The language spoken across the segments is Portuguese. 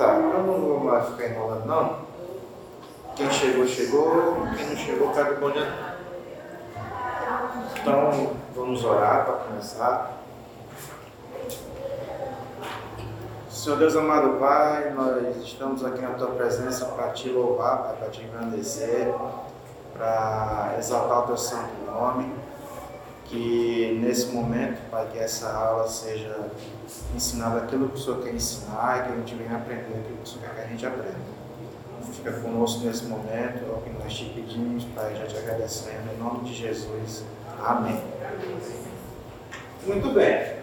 Tá, eu não vou mais ficar enrolando não. Quem chegou, chegou. Quem não chegou, o bom dia. Então, vamos orar para começar. Senhor Deus amado Pai, nós estamos aqui na Tua presença para Te louvar, para Te engrandecer, para exaltar o Teu santo nome. Que nesse momento, Pai, que essa aula seja ensinada aquilo que o Senhor quer ensinar e que a gente venha aprender aquilo que o Senhor quer que a gente aprenda. Fica conosco nesse momento, é o que nós te pedimos, Pai, já te agradecendo, em nome de Jesus. Amém. Muito bem.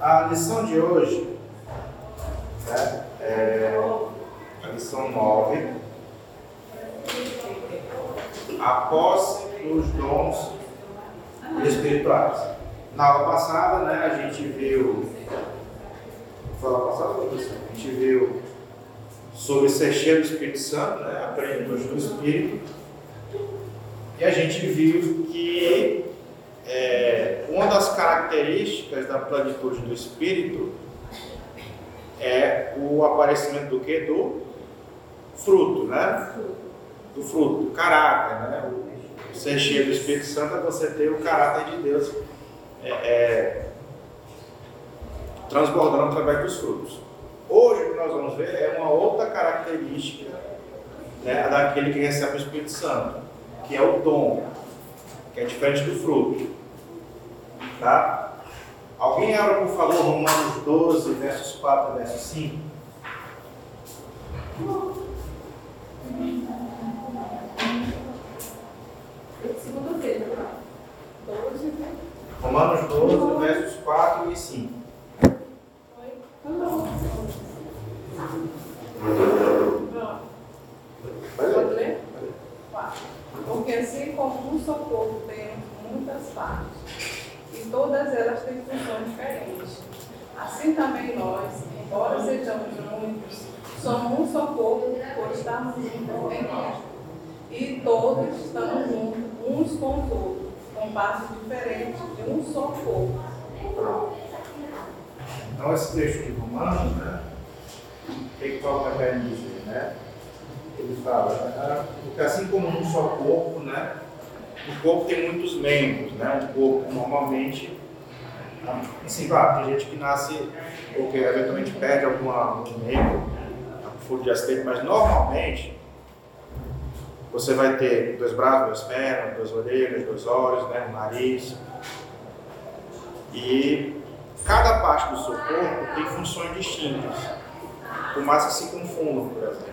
A lição de hoje né, é a lição 9. A posse dos dons espirituais. Na aula passada, né, a gente viu. Foi aula passada, a gente viu sobre ser cheio do Espírito Santo, né, a plenitude do Espírito. E a gente viu que é, uma das características da plenitude do Espírito é o aparecimento do que? Do fruto, né? Do fruto, do caráter, né? O ser cheio do Espírito Santo é você ter o caráter de Deus é, é, transbordando através dos frutos. Hoje o que nós vamos ver é uma outra característica né, daquele que recebe o Espírito Santo, que é o dom, que é diferente do fruto. Tá? Alguém abre, por favor, Romanos 12, versos 4 a verso 5. Romanos 12, versos 4 e 5. Pode ler? Porque assim como um só corpo tem muitas partes, e todas elas têm funções diferentes, assim também nós, embora sejamos muitos, somos um só corpo por estarmos juntos em Cristo. E todos estamos juntos uns com os outros, com partes diferentes de um só corpo. Então, esse texto de Romanos, né? O que, Paulo está dizer, né? Ele fala, né, porque assim como um só corpo, né? O corpo tem muitos membros, né? Um corpo normalmente, assim, claro, tem gente que nasce ou que eventualmente perde alguma, algum membro, um furo de acidente, mas normalmente você vai ter dois braços, duas pernas, duas orelhas, dois olhos, né? Um nariz. E cada parte do seu corpo tem funções distintas, por mais que se confundam, por exemplo.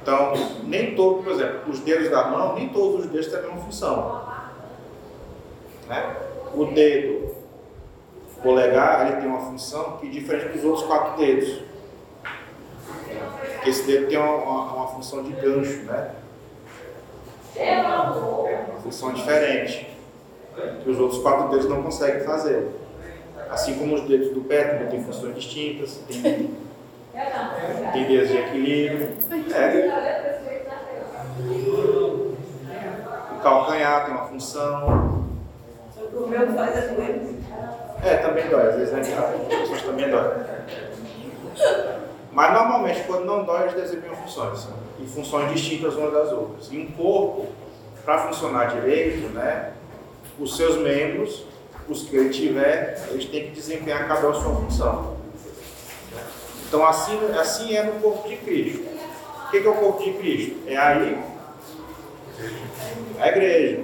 Então, nem todo, por exemplo, os dedos da mão, nem todos os dedos têm a mesma função. Né? O dedo polegar, ele tem uma função que é diferente dos outros quatro dedos. Esse dedo tem uma, uma, uma função de gancho, né? Uma função diferente que os outros quatro dedos não conseguem fazer. Assim como os dedos do pé também têm funções distintas, tem, tem dedos de equilíbrio. É. O calcanhar tem uma função. O meu faz a doença. É, também dói, às vezes né? As pessoas também dói. Mas normalmente quando não dói, eles desempenham funções. E funções distintas umas das outras. E um corpo, para funcionar direito, né? os seus membros, os que ele tiver, eles têm que desempenhar cada um a sua função. Então, assim, assim é no corpo de Cristo. O que é o corpo de Cristo? É aí a igreja,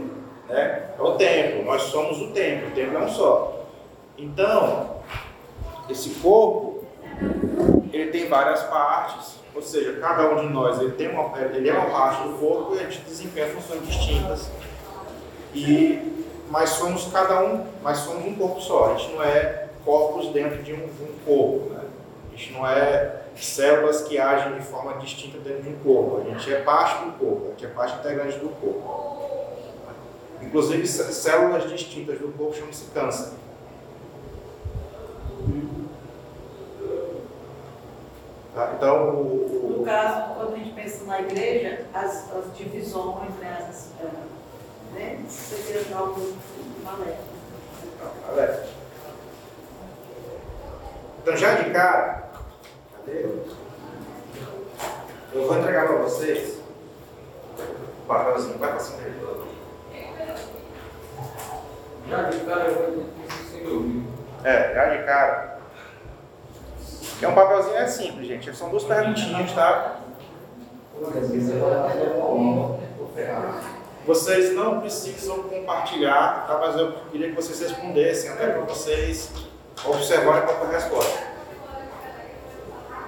né? é o templo. Nós somos o templo, o templo é um só. Então, esse corpo, ele tem várias partes, ou seja, cada um de nós ele, tem uma, ele é uma parte do corpo e a gente desempenha funções distintas. E mas somos cada um, mas somos um corpo só. A gente não é corpos dentro de um, um corpo. Né? A gente não é células que agem de forma distinta dentro de um corpo. A gente é parte do corpo, a gente é parte integrante do corpo. Inclusive, células distintas do corpo chamam-se câncer. Tá? Então, o, o, No caso, quando a gente pensa na igreja, as, as divisões, né, as, né, seria algo maléfico. maléfico. Então, já de cara, cadê? Eu vou entregar para vocês o papelzinho. Vai para cima dele. Já de cara eu vou sem ouvir. É, já de cara. É um papelzinho é simples, gente. São duas perguntinhas, tá? Vocês não precisam compartilhar, tá? Mas eu queria que vocês respondessem, até para vocês observarem a própria resposta.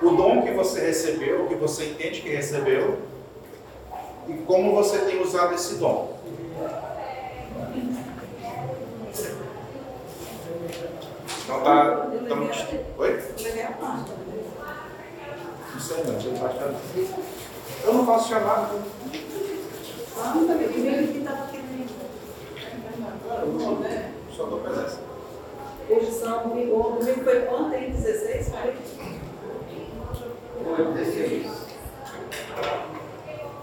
O dom que você recebeu, que você entende que recebeu, e como você tem usado esse dom. Então tá. Estamos... Oi? Eu levei a parte. Não sei não, Eu não faço chamada. Ah, não que estava aqui Só dou presença. Hoje são, o domingo foi ontem, 16, foi? Vou descer.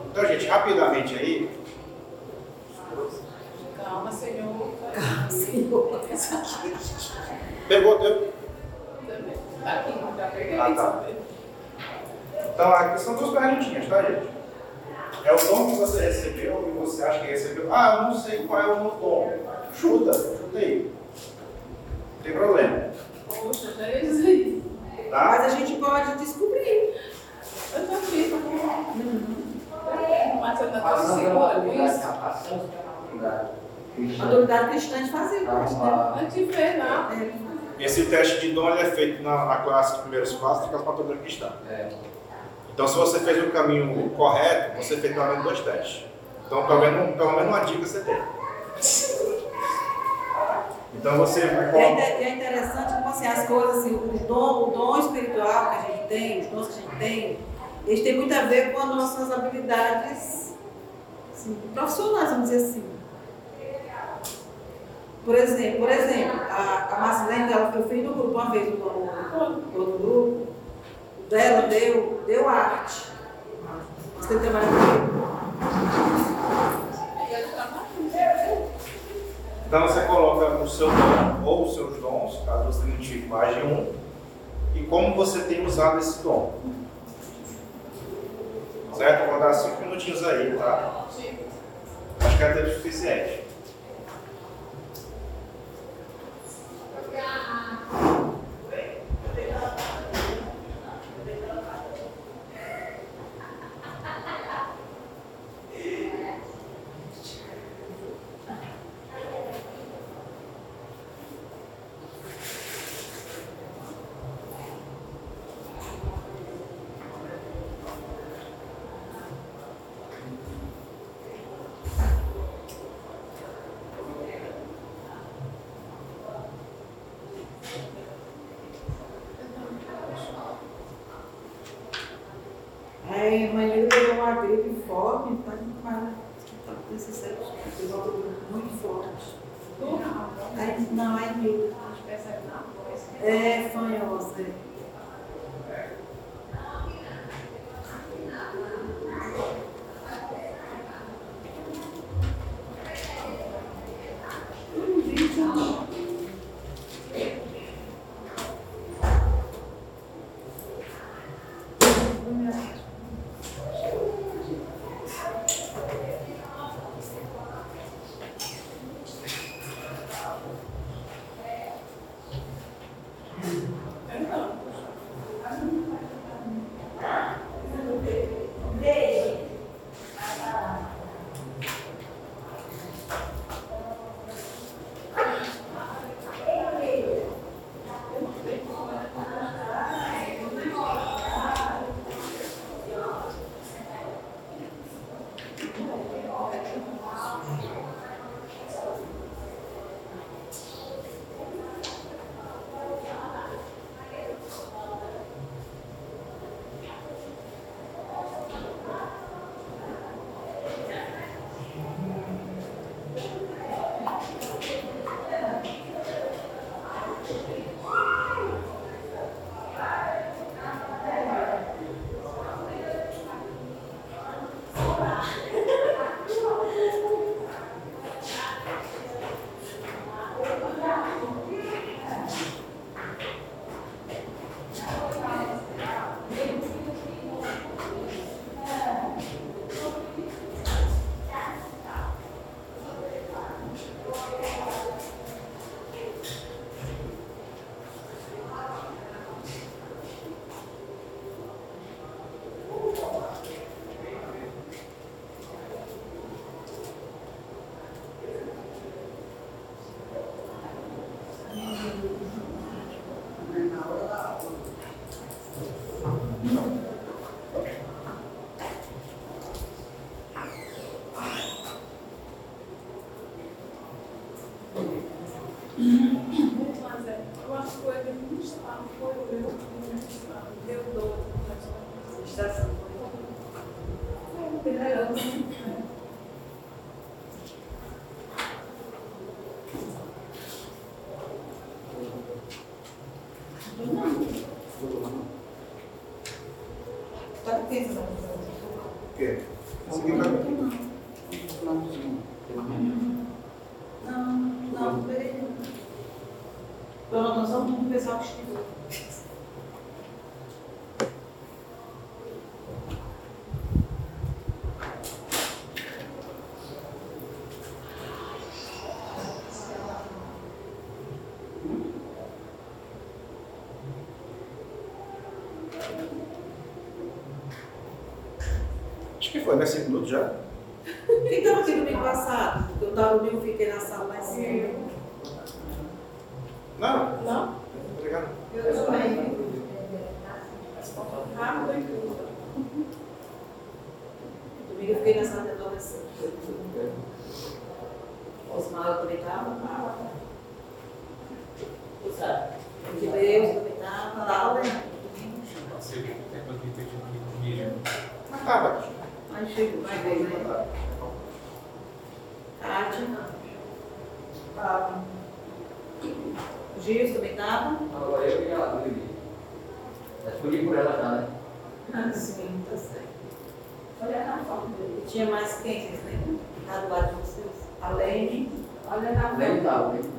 Então, gente, rapidamente aí. Calma, Senhor. Senhor. Pegou, deu? Tá aqui, já peguei. Ah, tá. Então, aqui são duas perguntinhas, tá, gente? É o dom que você recebeu e você acha que recebeu. Ah, eu não sei qual é o meu dom. Chuta, chuta aí. Não tem problema. Poxa, já ia dizer isso. Tá? Mas a gente pode descobrir. Eu tô aqui, tá bom. Mas você tá Passando tão pela segura com isso? tá. A autoridade cristã de fazer o né? Ah, Não te vê, não. É, Esse teste de dom ele é feito na, na classe de primeiros passos da classe patrimônio cristã. é. Então, se você fez o caminho correto, você fez pelo menos dois testes. Então, pelo menos, pelo menos uma dica você tem. Então, você E é, é interessante como assim, as coisas, assim, o dom, o dom espiritual que a gente tem, os dons que a gente tem, eles têm muito a ver com as nossas habilidades assim, profissionais, vamos dizer assim. Por exemplo, por exemplo, a, a Marcelene, ela eu fiz no grupo uma vez, no, no grupo, o dela deu, deu arte. Você trabalha. Então, você coloca o seu dom ou os seus dons, caso você identifique mais de um, e como você tem usado esse dom. Certo? Vou dar cinco minutinhos aí, tá? Acho que é tempo suficiente. Aí foi, né? Cinco minutos já. Quem estava aqui domingo passado? Eu estava domingo, fiquei na sala mais cedo. Não? Não? Obrigado. Eu também. Rápido e tudo. Domingo eu fiquei na sala de adolescente. Osmar eu também estava. De Deus eu também estava. Lá, né? Ah, vai. Aí chegou, vai ver, né? Ah, Gilson também estava. Agora eu e a Lili. Já escolhi por ela já, né? Ah, sim, tá certo. Olha na foto dele. Tinha mais quem, vocês lembram? Tá do lado de vocês? Além. Olha na foto. tava, nem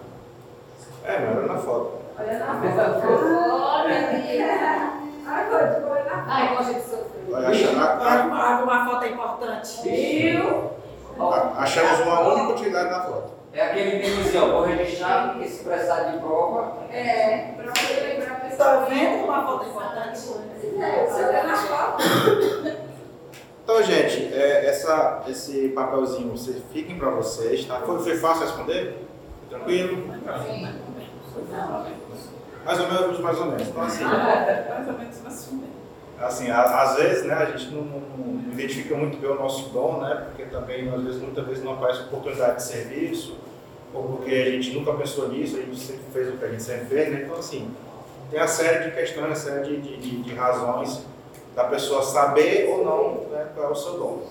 É, não era na foto. Olha na foto. Olha, menina. Ai, pode, olha na foto. Ai, gosta de sofrer. Olha, a- Ah, uma foto é importante. Viu? Achamos uma única utilidade na foto. É aquele que diz assim, ó, vou registrar e se precisar de prova. É, pra poder lembrar a pessoa. Tá vendo uma foto é importante? Olha na foto. Então, gente, é, essa, esse papelzinho, vocês fiquem para vocês, tá? Foi, foi fácil responder? Foi Tranquilo? Mais ou menos, mais ou menos. Então, assim, Mais ou menos assim. Assim a- às vezes, né, a gente não, não- não identifica muito bem o nosso dom, né? Porque também, às vezes, muitas vezes não aparece oportunidade de serviço, ou porque a gente nunca pensou nisso, a gente sempre fez o que a gente sempre fez, né? Então, assim, tem a série de questões, a série de, de, de- de razões da pessoa saber ou não né, qual é o seu dom.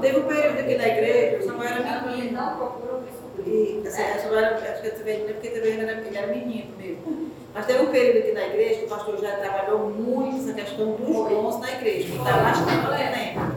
Teve um período aqui na igreja, o Samuel era menino. Não procura descobrir. E, assim, a Samuel era, acho que eu também lembro porque também ele era menino mesmo. Mas teve um período aqui na igreja que o pastor já trabalhou muito essa questão dos dons na igreja. Que está tempo, eu lembro.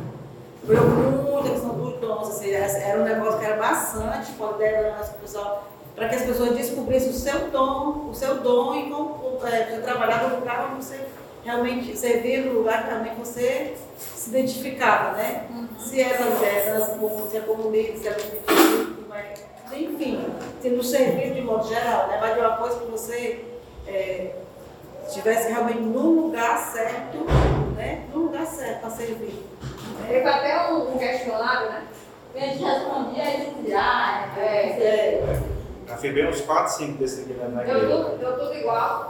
Trabalhou muito a questão dos dons. Assim, era um negócio que era bastante, liderança, pessoal, para que as pessoas descobrissem o seu dom, o seu dom e como é, você trabalhava no lugar onde você realmente servia no lugar que realmente você se identificava, né? Se era liderança, como, se é como líder, se era um mas, enfim, se no serviço de modo geral, né? Mas de uma coisa que você é, estivesse realmente no lugar certo, né? No lugar certo para servir. Teve até um, um questionário, né? E a gente respondia e a gente dizia, ah, é, É, Já fiz bem uns 4, 5 desses aqui na- na deu tudo, deu tudo igual.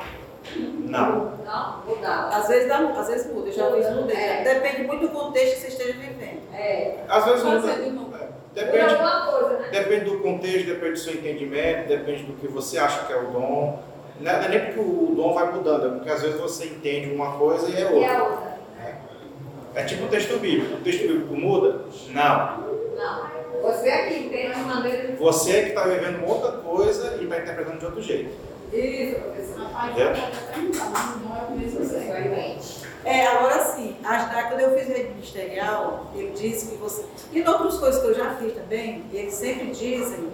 Não. Não, mudava. às vezes dá, às vezes muda, eu já fiz muda. É. Depende muito do contexto que você esteja vivendo. É, Às vezes Pode muda. ser de novo. É, muda Depende, coisa, né? depende do contexto, depende do seu entendimento, depende do que você acha que é o dom. Não é nem porque o dom vai mudando, é porque às vezes você entende uma coisa e é E a outra. outra? É tipo o texto bíblico. O texto bíblico muda? Não. Não. Você tem uma maneira de. Você que está vivendo uma outra coisa e está interpretando de outro jeito. Isso, professor. Rapaz, Entendeu? mas não é. É, agora sim, que quando eu fiz rede ministerial, ele disse que você. E em outras coisas que eu já fiz também, eles sempre dizem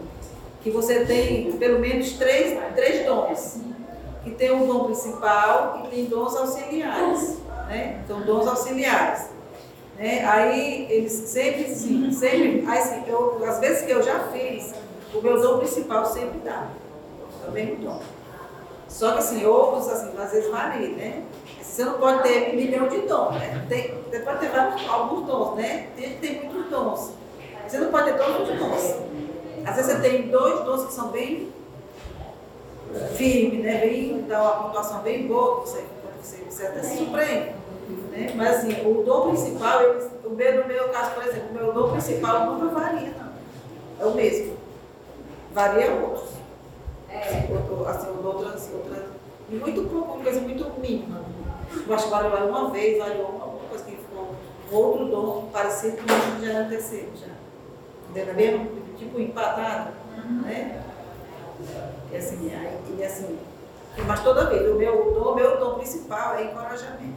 que você tem pelo menos três, três dons. Que tem um dom principal e tem dons auxiliares. Né? Então, dons auxiliares. Né? Aí eles sempre, sim, sempre. Eu, as vezes que eu já fiz, o meu dom principal sempre dá. Também o dom. Só que assim, outros, assim, às vezes varia, né? Você não pode ter um milhão de dons, né? Tem, você pode ter vários, alguns dons, né? Tem tem muitos dons. Você não pode ter todos os dons. Às vezes você tem dois dons que são bem firmes, né? Bem, dá uma pontuação bem boa, você, você, você até se surpreende. Né? Mas assim, o dom principal, ele, o meu, no meu caso, por exemplo, o meu dom principal nunca varia, não. É o mesmo. Varia outros. É. Outro- ou, assim, ou outras, outras. e Muito pouco, uma coisa muito mínima. Eu acho que variou uma vez, variou alguma coisa que ficou outro dom parecido com o que já era terceiro. Já. Entendeu? Mesmo? Tipo empatado, né? E assim, aí, e assim, mas toda vez, o meu dom, o meu dom principal é encorajamento.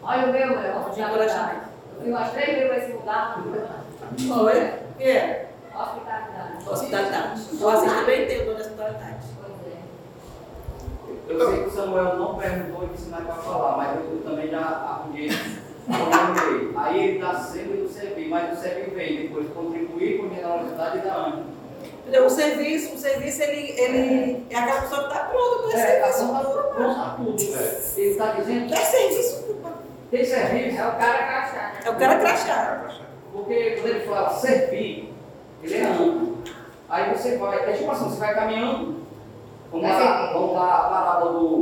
Olha o meu, é hospitalidade. encorajamento. Eu fui umas três vezes esse lugar. Oi? O que é? Hospitalidade. Hospitalidade. Vocês também têm o dom da hospitalidade. Pois é. Eu sei que o Samuel não perguntou e disse mais para falar, mas eu, eu também já arrumei. Aí ele dá sempre do servir, mas o servir vem depois contribuir com generosidade e dar ânimo. Entendeu? O serviço, o serviço, ele, ele é aquela pessoa que está pronta para É, a esse conta serviço. conta tudo. Ele está dizendo É serviço, culpa. tem serviço, É o cara crachá, né? É o cara crachá. porque quando ele fala servir, ele é amplo. Aí você vai, é tipo assim, você vai caminhando, vamos lá, vamos lá a parada do,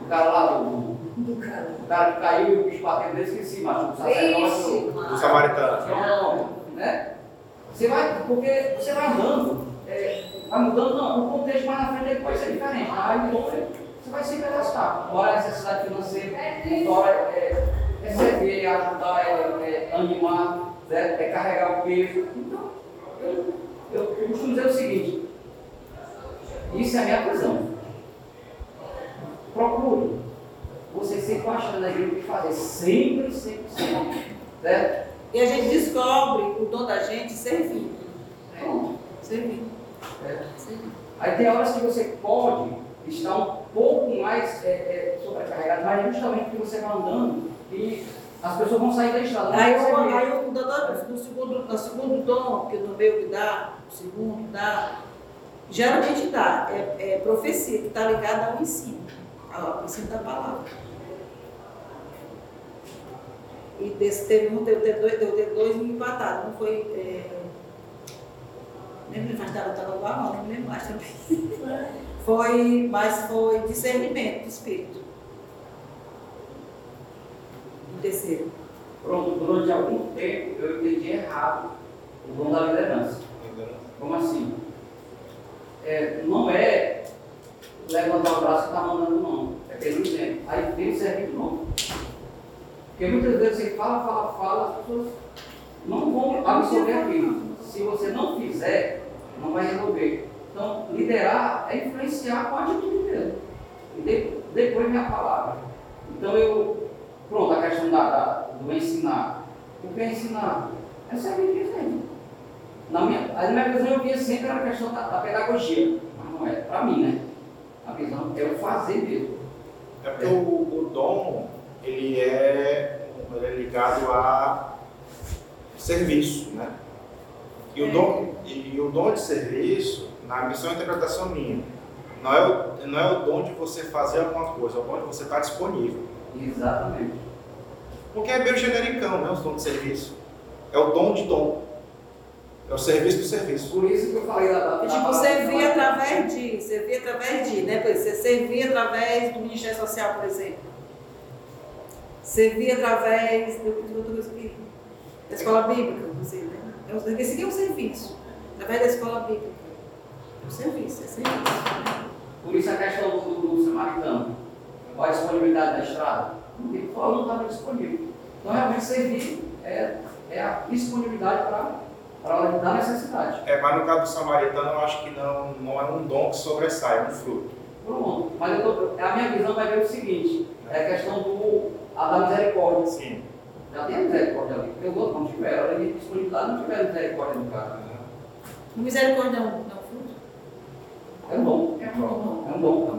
do cara lá, do. O cara que caiu e o bicho bateu nele, esqueci, mas o sacerdote. Do samaritano. Não, né? Você vai, porque você vai andando, é, vai mudando, não, o contexto mais na frente ele pode ser diferente, mas aí você vai se cadastrar. Uma hora é necessidade financeira, é, é servir, é ajudar, é, é animar, né? é carregar o peso. Então, eu, eu, eu costumo dizer o seguinte, isso é a minha visão. Procure. Você sempre achando na igreja o que fazer. Sempre, sempre, sempre. Certo? E a gente descobre o dom da gente servindo. É. Servindo. Aí tem horas que você pode estar um pouco mais é, é, sobrecarregado, mas justamente porque você vai andando e as pessoas vão sair da estrada. Aí, vê. aí doutor, no segundo, no segundo dom, que no meu que dá, o segundo dá, geralmente dá, é, é profecia, que está ligada ao ensino, ao ensino da palavra. E desse teve um, deu, deu, dois, deu, deu dois empatados, não foi. É, nem me lembro, estava estava igual, não, não me lembro mais também. Foi, mas foi discernimento do espírito. O terceiro. Pronto, durante algum tempo eu entendi errado o dom da liderança. Como assim? É, não é levantar o braço e estar mandando não. É pelo exemplo. Aí tem o serviço não. Porque muitas vezes você fala, fala, fala, as pessoas não vão absorver aquilo. Se você não fizer, não vai resolver. Então, liderar é influenciar com a atitude mesmo. E de- depois vem a palavra. Então eu, pronto, a questão da, da- do ensinar. O que é ensinar? É servir de exemplo. Na minha, a minha visão eu via sempre a questão da, da pedagogia, mas não é para mim, né? A visão é o fazer mesmo. É porque o, o dom, ele é, ele é ligado a serviço, né? E o, dom, e, e o dom de serviço, na missão e interpretação minha, não é, o, não é o dom de você fazer alguma coisa, é o dom de você estar disponível. Exatamente. Porque é meio genericão, né? Os dons de serviço. É o dom de dom. É o serviço do serviço. Por isso que eu falei da. da, da E, tipo, servir através de, servir através de, né? Por exemplo, você servir através do Ministério Social, por exemplo. Servir através outra coisa que. Da escola bíblica, você, né? É um- Esse aqui é um serviço. Através da escola bíblica. É um serviço, é serviço. Por isso a questão do, do, do samaritano. Qual a disponibilidade da estrada? Não estava disponível. Então realmente servir é, é a disponibilidade para a hora da necessidade. É, mas no caso do samaritano, eu acho que não, não é um dom que sobressai, é um fruto. Pronto. Mas eu tô, a minha visão vai ver o seguinte, é a questão do, a da misericórdia. Sim. Já tem a misericórdia ali. Porque os outros não tiveram, além de disponibilidade, não tiveram misericórdia no caso. O misericórdia é um, é um fruto? É um dom. É um dom. É um dom.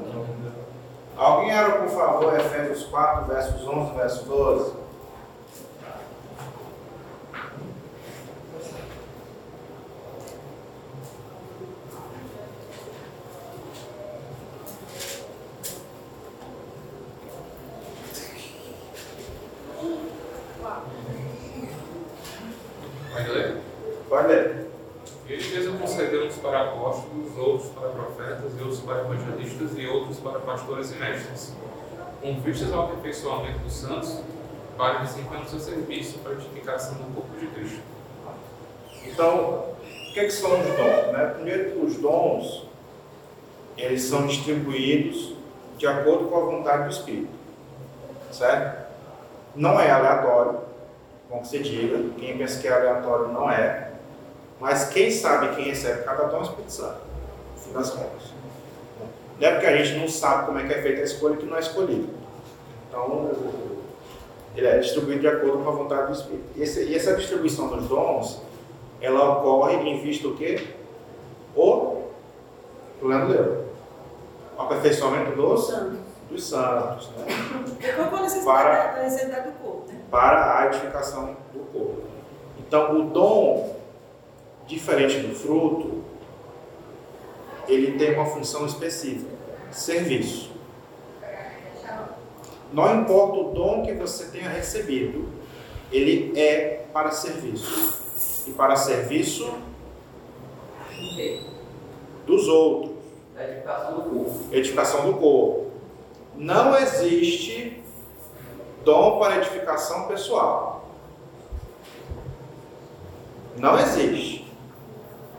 Alguém era, por favor, Efésios 4, versos 11, verso 12? Pode ler? Pode ler. Ele mesmo concedeu uns para apóstolos, outros para profetas, e outros para evangelistas, e outros para pastores e mestres, com vistas ao aperfeiçoamento dos santos, para desempenhar o seu serviço para a edificação do corpo de Cristo. Então, O que, é que são os dons? Né? Primeiro, os dons, eles são distribuídos de acordo com a vontade do Espírito. Certo? Não é aleatório, que você diga. Quem pensa que é aleatório não é. Mas quem sabe quem recebe cada dom é o Espírito Santo, no fim das contas. Não é porque a gente não sabe como é que é feita a escolha que não é escolhido. Então, ele é distribuído de acordo com a vontade do Espírito. E, esse, e essa distribuição dos dons, ela ocorre em vista do quê? O, o Leandro leu. O aperfeiçoamento dos Santos. dos santos, né? Necessidade, Para- do corpo, né? para a edificação do corpo. Então, o dom, diferente do fruto, ele tem uma função específica: serviço. Não importa o dom que você tenha recebido, ele é para serviço. E para serviço dos outros edificação do corpo. edificação do corpo. Não existe dom para edificação pessoal. Não existe.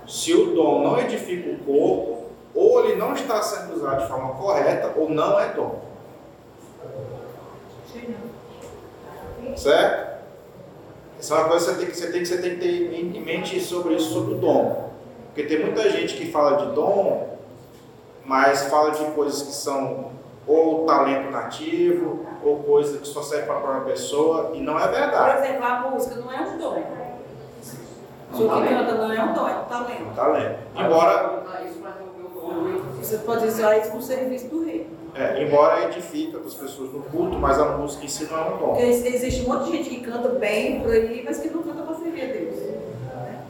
Se o dom não edifica o corpo, ou ele não está sendo usado de forma correta, ou não é dom. Certo? Essa é uma coisa que você tem que, você tem que, você tem que ter em mente sobre isso, sobre o dom. Porque tem muita gente que fala de dom mas fala de coisas que são ou talento nativo, ou coisa que só serve para a própria pessoa, e não é Por verdade. exemplo, a música não é um dom. Se o que canta não é um dom, é um talento. um talento. Embora, Você pode usar isso no serviço do rei. é, embora edifica as pessoas no culto, mas a música em si não é um dom. Porque existe um monte de gente que canta bem por aí, mas que não canta para servir a Deus. né?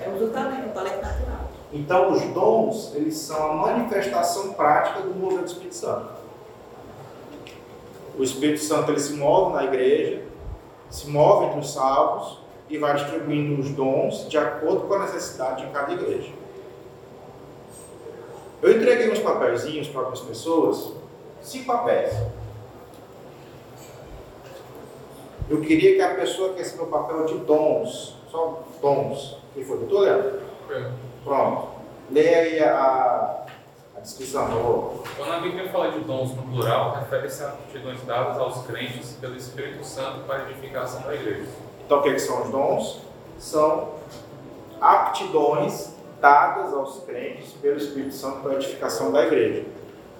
É do talento, o talento natural. Então, os dons, eles são a manifestação prática do mover do Espírito Santo. O Espírito Santo ele se move na igreja, se move entre os salvos e vai distribuindo os dons de acordo com a necessidade de cada igreja. Eu entreguei uns papelzinhos para algumas pessoas, cinco papéis. Eu queria que a pessoa que o papel de dons, só dons, que foi, doutor Leandro? Pronto. Leia aí a, a descrição, por favor. Quando a Bíblia fala de dons no plural, refere-se a aptidões dadas aos crentes pelo Espírito Santo para a edificação da igreja. Então, o que, que são os dons? São aptidões dadas aos crentes pelo Espírito Santo para a edificação da igreja.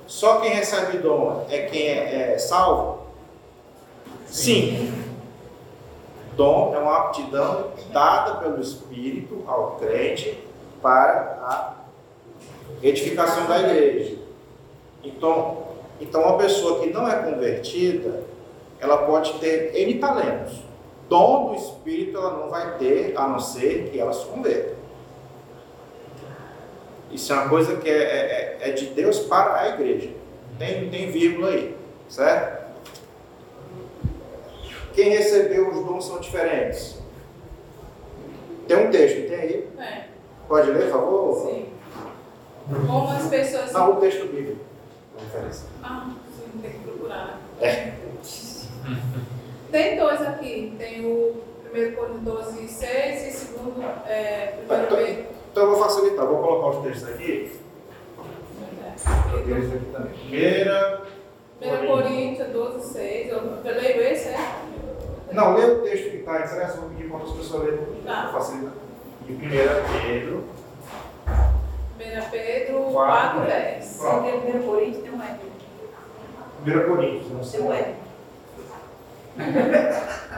Só quem recebe dom é quem é, é salvo? Sim. Dom é uma aptidão dada pelo Espírito ao crente para a edificação da igreja. Então, então uma pessoa que não é convertida, ela pode ter N talentos. Dom do Espírito ela não vai ter, a não ser que ela se converta. Isso é uma coisa que é, é- é de Deus para a igreja. Tem, tem vírgula aí, certo? Quem recebeu os dons são diferentes. Tem um texto, tem aí? É, Pode ler, por favor? sim. Como as pessoas. Não, o texto bíblico. Ah, sim, tem que procurar. É. Tem dois aqui. Tem o 1 Coríntios 12, 6 e segundo é, 1 Tá, tá. Pedro. Então eu vou facilitar, vou colocar os textos aqui. Também. Primeira. 1 Coríntios 12, 6. Eu, eu leio esse, é? Não, lê o texto que está impresso, eu vou pedir para outras pessoas lerem. Tá. Facilita. E primeira Pedro. 1 Pedro Quatro, 4, né? 10. Se tem o primeiro Coríntios, tem um R. Primeira Coríntios, não sei. Tem um R.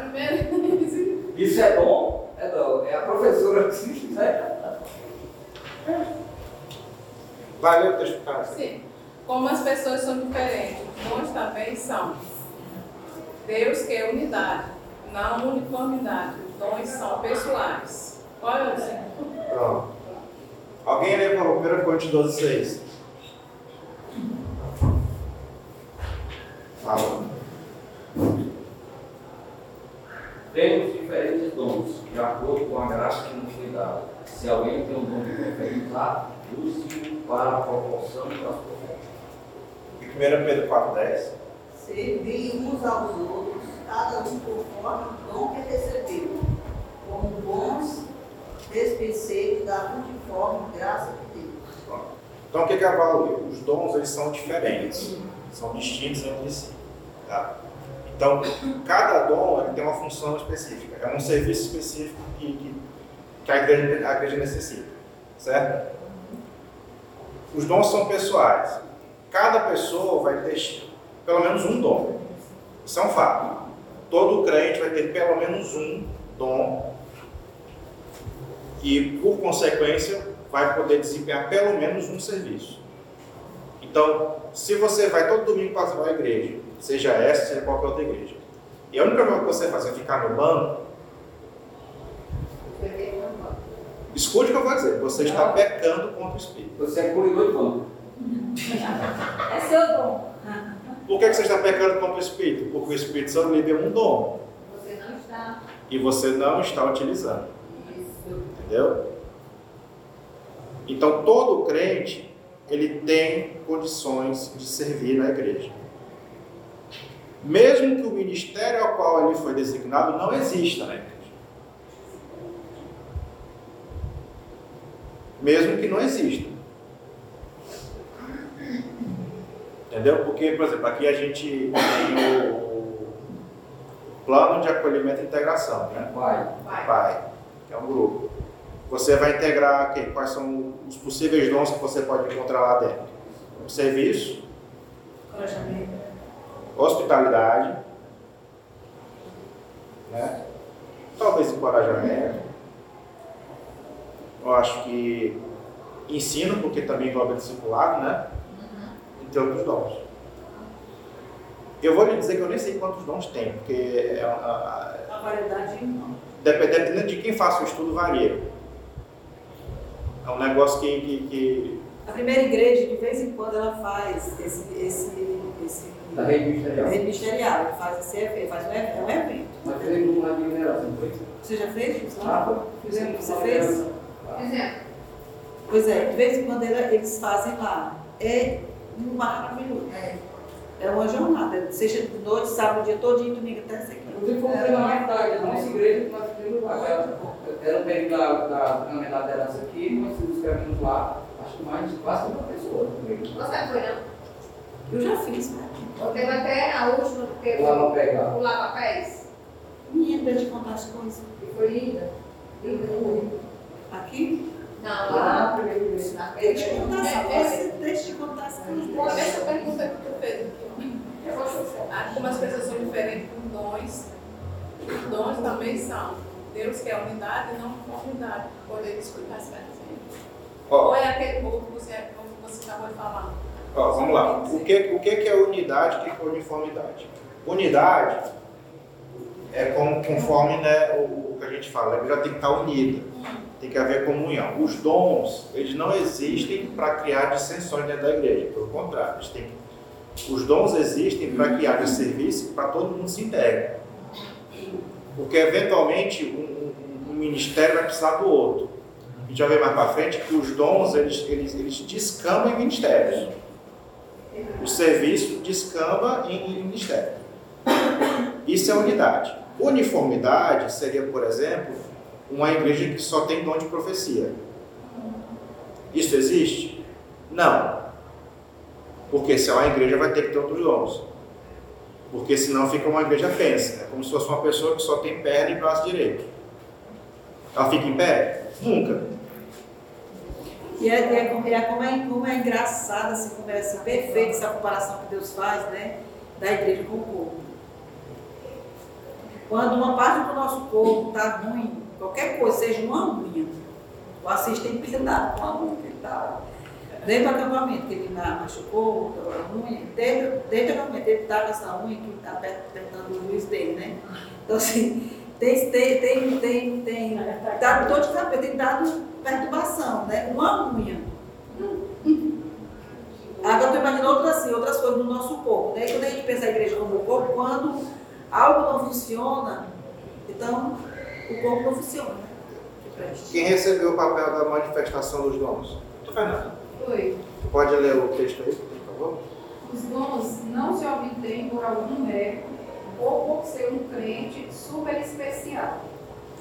Primeiro. Isso é dom? É dom. É a professora que né? Está aqui. Sim. Como as pessoas são diferentes, nós também são. Deus quer unidade, não uniformidade. Os dons são pessoais. Qual é o segundo? Pronto. Alguém lê para o 1 Coríntios 12, 6. Fala. Temos diferentes dons, de acordo com a graça que nos foi dada. Se alguém tem um dom de profetizar, use-o para a proporção das profecias. E 1 Pedro 4, 10. Servir uns aos outros, cada um conforme o dom que recebeu, como bons específico da multiforme graça de Deus. Então, o que que avalia? Os dons, eles são diferentes, são distintos entre si. Tá? Então, cada dom ele tem uma função específica, é um serviço específico que, que, que a, igreja, a igreja necessita, certo? Os dons são pessoais. Cada pessoa vai ter pelo menos um dom. Isso é um fato. Todo crente vai ter pelo menos um dom e, por consequência, vai poder desempenhar pelo menos um serviço. Então, se você vai todo domingo para a igreja, seja essa, seja qualquer outra igreja, e a única coisa que você faz é ficar no banco, escute o que eu vou dizer, você está pecando contra o Espírito. Você é cuidador de banco. É seu dom. Por que que você está pecando contra o Espírito? Porque o Espírito Santo lhe deu um dom Você não está. e você não está utilizando. Isso. Entendeu? Então todo crente ele tem condições de servir na igreja. Mesmo que o ministério ao qual ele foi designado não exista na igreja. Mesmo que não exista. Entendeu? Porque, por exemplo, aqui a gente tem o plano de acolhimento e integração, né? Vai. Pai, que é um grupo. Você vai integrar quem? quais são os possíveis dons que você pode encontrar lá dentro? O serviço, Encorajamento. Hospitalidade, né? talvez encorajamento. Eu acho que ensino, porque também envolve discipulado, né? Entre outros dons. Eu vou lhe dizer que eu nem sei quantos dons tem, porque é uma- A variedade não. Dep- Dependendo de quem faça o estudo, varia. É um negócio que. que, que- A primeira igreja, de vez em quando, ela faz esse, esse Da rede ministerial. rede ministerial, faz esse evento, faz um evento, é um evento. Nós fizemos uma de mineração, foi? Você já fez? isso? Ah, foi. Fizemos Você fez? Pois é, de vez em quando eles fazem lá. É maravilhoso. É. É uma jornada, seja de noite, sábado, o dia todo, e domingo até aqui. Inclusive, foi um treinamento da da nossa igreja que nós fizemos lá. Era- um período da, da da liderança aqui, nós nos inscrevemos lá, acho que mais de quase uma pessoa. Você foi, não? Eu já fiz, né? Teve até a última que teve Lá no pegar. o lava-pés. Menina, deixa eu contar as coisas. Que foi linda. Linda, linda. Aqui? Não, Lá lá na Deixa eu contar as É, coisas. Deixa eu contar as coisas. Essa pergunta que tu fez aqui, Eu ah, como as pessoas são diferentes com dons, os dons também são. Deus quer unidade e não conformidade. Poder explicar exemplo. Ó, Ou é aquele outro que você acabou de falar? Ó, vamos lá. O que, o que é unidade o que é uniformidade? Unidade é como, conforme né, o, o que a gente fala, ela já tem que estar unida, tem que haver comunhão. Os dons, eles não existem para criar dissensões dentro da igreja, pelo contrário, eles têm, os dons existem para que haja serviço para todo mundo se integre. Porque eventualmente um, um- um ministério vai precisar do outro. A gente vai ver mais para frente que os dons eles, eles, eles descambam em ministérios. O serviço descamba em, ministério. Isso é unidade. Uniformidade seria, por exemplo, uma igreja que só tem dom de profecia. Isso existe? Não. Porque se é uma igreja, vai ter que ter outros dons. Porque senão fica uma igreja pensa. É como se fosse uma pessoa que só tem perna e braço direito. Ela fica em pé? Nunca. E é, e é, como- é como, é, como é engraçado, assim, como é assim, perfeito essa comparação que Deus faz, né? Da igreja com o corpo. Quando uma parte do nosso corpo está ruim, qualquer coisa, seja uma unha, o assistente tem cuidado com a unha que ele está. Desde o acampamento, que ele ma- machucou a unha, desde, desde o acampamento, ele está com essa unha que está apertando o juiz dele, né? Então, assim, tem, tem, tem, tem, tem dor de cabeça, tem dado perturbação, né? Uma unha. Agora eu estou imaginando outras, assim, outras coisas no nosso corpo. Daí quando a gente pensa a igreja como o corpo, quando algo não funciona, então o corpo não funciona. né? Quem recebeu o papel da manifestação dos dons? Tu, Fernando. Tu pode ler o texto aí, por favor? Os dons não se obtêm por algum mérito ou por ser um crente super especial.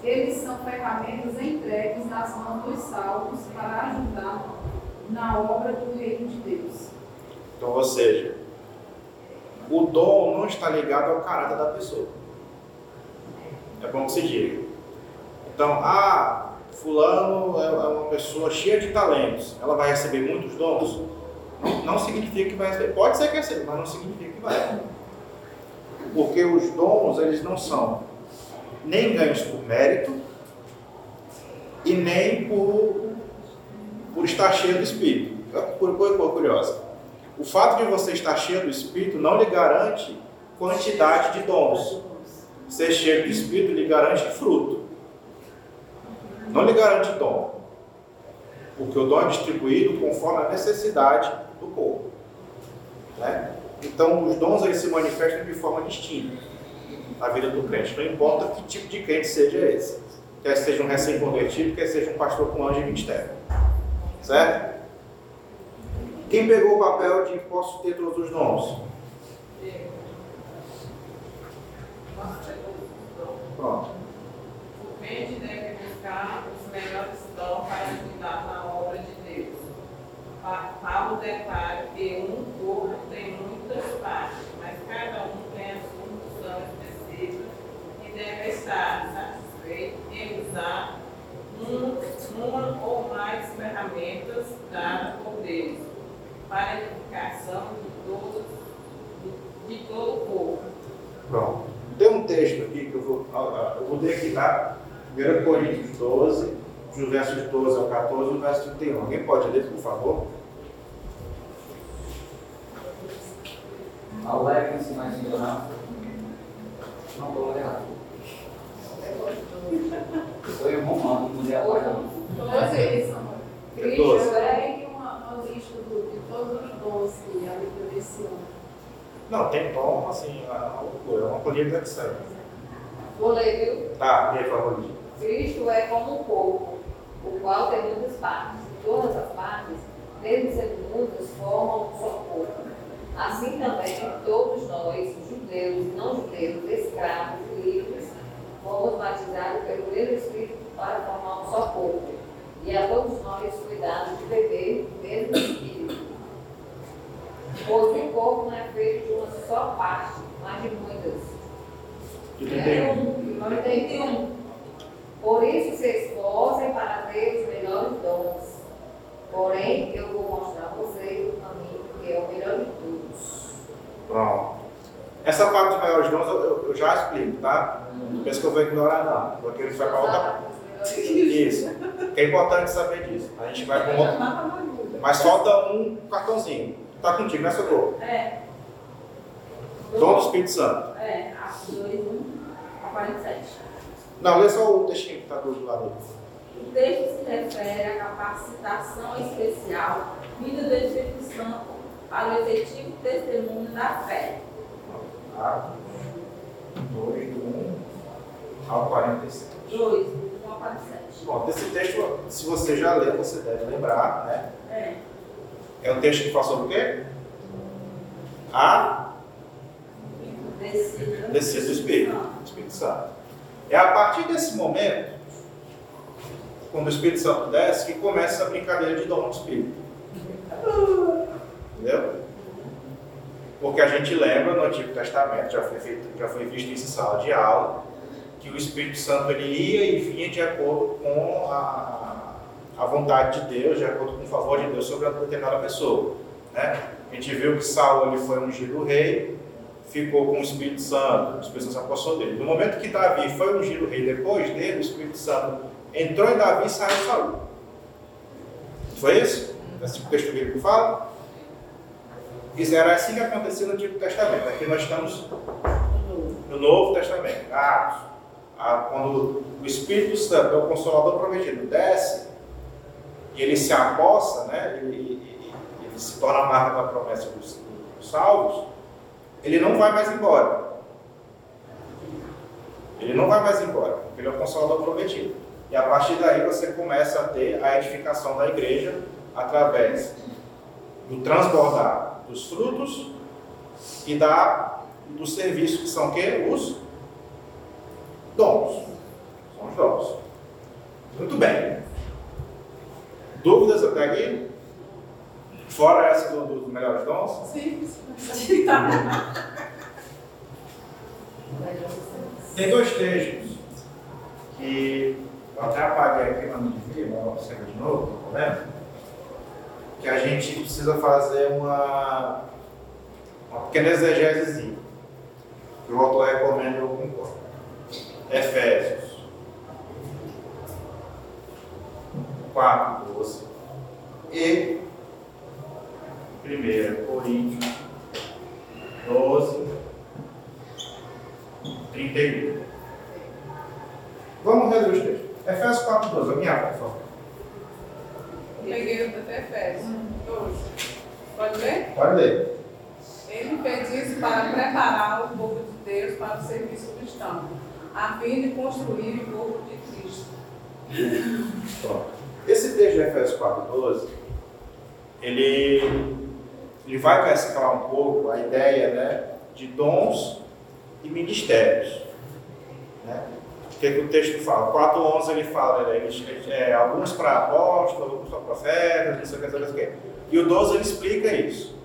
Eles são ferramentas entregues nas mãos dos salvos para ajudar na obra do reino de Deus. Então, ou seja, o dom não está ligado ao caráter da pessoa. É bom que se diga. Então, ah, fulano é uma pessoa cheia de talentos, ela vai receber muitos dons? Não, não significa que vai receber. Pode ser que receba, mas não significa que vai. Porque os dons, eles não são nem ganhos por mérito e nem por, por estar cheio do Espírito. Por coisa curiosa. O fato de você estar cheio do Espírito não lhe garante quantidade de dons. Ser cheio do Espírito lhe garante fruto. Não lhe garante dom. Porque o dom é distribuído conforme a necessidade do povo. Né? Então, os dons aí se manifestam de forma distinta na vida do crente. Não importa que tipo de crente seja esse. Quer seja um recém-convertido, quer seja um pastor com anjo e ministério. Certo? Quem pegou o papel de posso ter todos os dons? Pronto. O crente deve buscar os melhores dons para ajudar na obra de Deus. Paulo declara que um corpo tem muitas partes, mas cada um tem a sua função específica e deve estar satisfeito em usar um, uma ou mais ferramentas dadas por Deus para a edificação de todos, de, de todo o povo. Pronto. Tem um texto aqui que eu vou, eu vou ler aqui, tá? 1 Coríntios 12, dos versos 12 ao 14 e o verso 31. Alguém pode ler, por favor? Alegrem-se na ignorância. Não estou errado. Sou eu romano, mulher apagando. Vocês, É Cristo doze. é uma, uma lista do- de todos os dons que a Bíblia menciona. Não, tem dom, assim, é uma loucura, é uma colheita de sangue. Vou ler, viu? Tá, e aí, por favor, Lídia? Cristo é como um corpo, o qual tem muitas partes. Todas as partes, mesmo sendo muitas, formam um só corpo. Assim também, todos nós, judeus e não judeus, escravos e livres, fomos batizados pelo mesmo Espírito para formar um só corpo. E a todos nós foi dado de beber o mesmo Espírito. Pois o corpo não é feito de uma só parte, mas de muitas. De É 31. um, 91. Por isso se esforcem para ter os melhores dons. Porém, eu vou mostrar a vocês o caminho que é o melhor de todos. Pronto. Essa parte dos maiores dons eu, eu- eu já explico, tá? Não pensa que eu vou ignorar, não. Porque ele vai para outra. Isso. É importante saber disso. A gente vai com outro. Mas falta um cartãozinho. Tá contigo, né, Socorro? É, Dom do Espírito Santo. é, Atos 2, 1 a 47. Não, lê só o textinho que tá do lado. O texto se refere à capacitação especial vinda do Espírito Santo para o efetivo testemunho da fé. Atos 2, do 1 ao 46. 2, 1 a 47. Bom, desse texto, se você já leu, você deve lembrar, né? É, É um texto que fala sobre o quê? A descida. descida do Espírito, do Espírito Santo. É a partir desse momento, quando o Espírito Santo desce, que começa a brincadeira de dom do Espírito. Entendeu? Porque a gente lembra no Antigo Testamento, já foi, feito, já foi visto isso em sala de aula, que o Espírito Santo ele ia e vinha de acordo com a, a vontade de Deus, de acordo com o favor de Deus sobre a determinada pessoa. Né? A gente viu que Saul ele foi ungido rei, ficou com o Espírito Santo, o Espírito Santo apossou dele. No momento que Davi foi ungido rei depois dele, o Espírito Santo entrou em Davi e saiu Saul. Foi isso? Esse texto bíblico fala? Isso era assim que acontecia no Antigo Testamento. Aqui nós estamos no Novo Testamento, Atos. Ah, Quando o Espírito Santo, o Consolador prometido, desce e ele se aposta, né? ele, ele- ele se torna a marca da promessa dos, dos salvos, ele não vai mais embora. Ele não vai mais embora, porque ele é o Consolador prometido. E a partir daí você começa a ter a edificação da igreja através do transbordar dos frutos e da, do serviço, que são quê? Os dons. São os dons. Muito bem. Dúvidas até aqui? Fora essa do- dos melhores dons? Sim. Tem dois textos que eu até apaguei aqui, mas não devia, mas vou observar de novo, não tem problema. Que a gente precisa fazer uma, uma pequena exegese. Que o autor recomenda e eu concordo. Efésios 4, 12 e 1 Coríntios 12, 31. Vamos reler os textos. Efésios 4, 12. Alguém abre, por favor. Peguei o do Efésios. 12. Pode ler? Pode ler. Ele fez isso para preparar o povo de Deus para o serviço cristão, a fim de construir o corpo de Cristo. Esse texto de Efésios 4, 12, ele, ele vai mesclar um pouco a ideia né, de dons e ministérios. Né? O que, que o texto fala? 4, 11 ele fala, né, ele, é, alguns para apóstolos, alguns para profetas, não sei o que, não sei o que. E o 12 ele explica isso.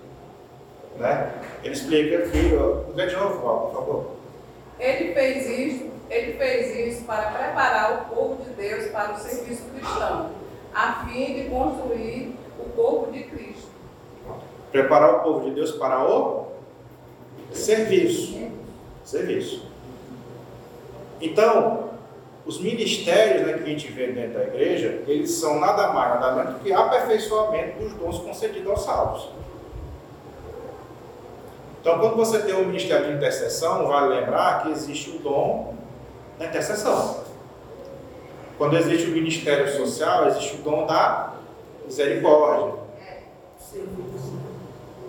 Né? Ele explica que. Lê de novo, Paulo, por favor. Ele fez isso, ele fez isso para preparar o povo de Deus para o serviço cristão, a fim de construir o corpo de Cristo. Preparar o povo de Deus para o serviço. Serviço. Então, os ministérios né, que a gente vê dentro da igreja, eles são nada mais, nada menos do que aperfeiçoamento dos dons concedidos aos salvos. Então, quando você tem o ministério de intercessão, vale lembrar que existe o dom da intercessão. Quando existe o ministério social, existe o dom da misericórdia.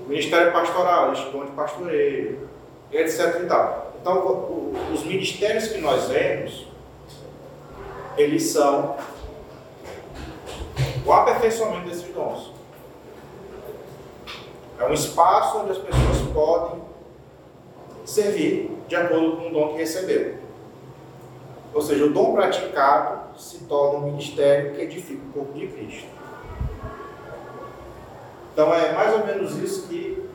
O ministério pastoral, existe o dom de pastoreio, etc. E tal. Então, os ministérios que nós vemos, eles são o aperfeiçoamento desses dons. É um espaço onde as pessoas podem servir de acordo com o dom que receberam. Ou seja, o dom praticado se torna um ministério que edifica o corpo de Cristo. Então é mais ou menos isso que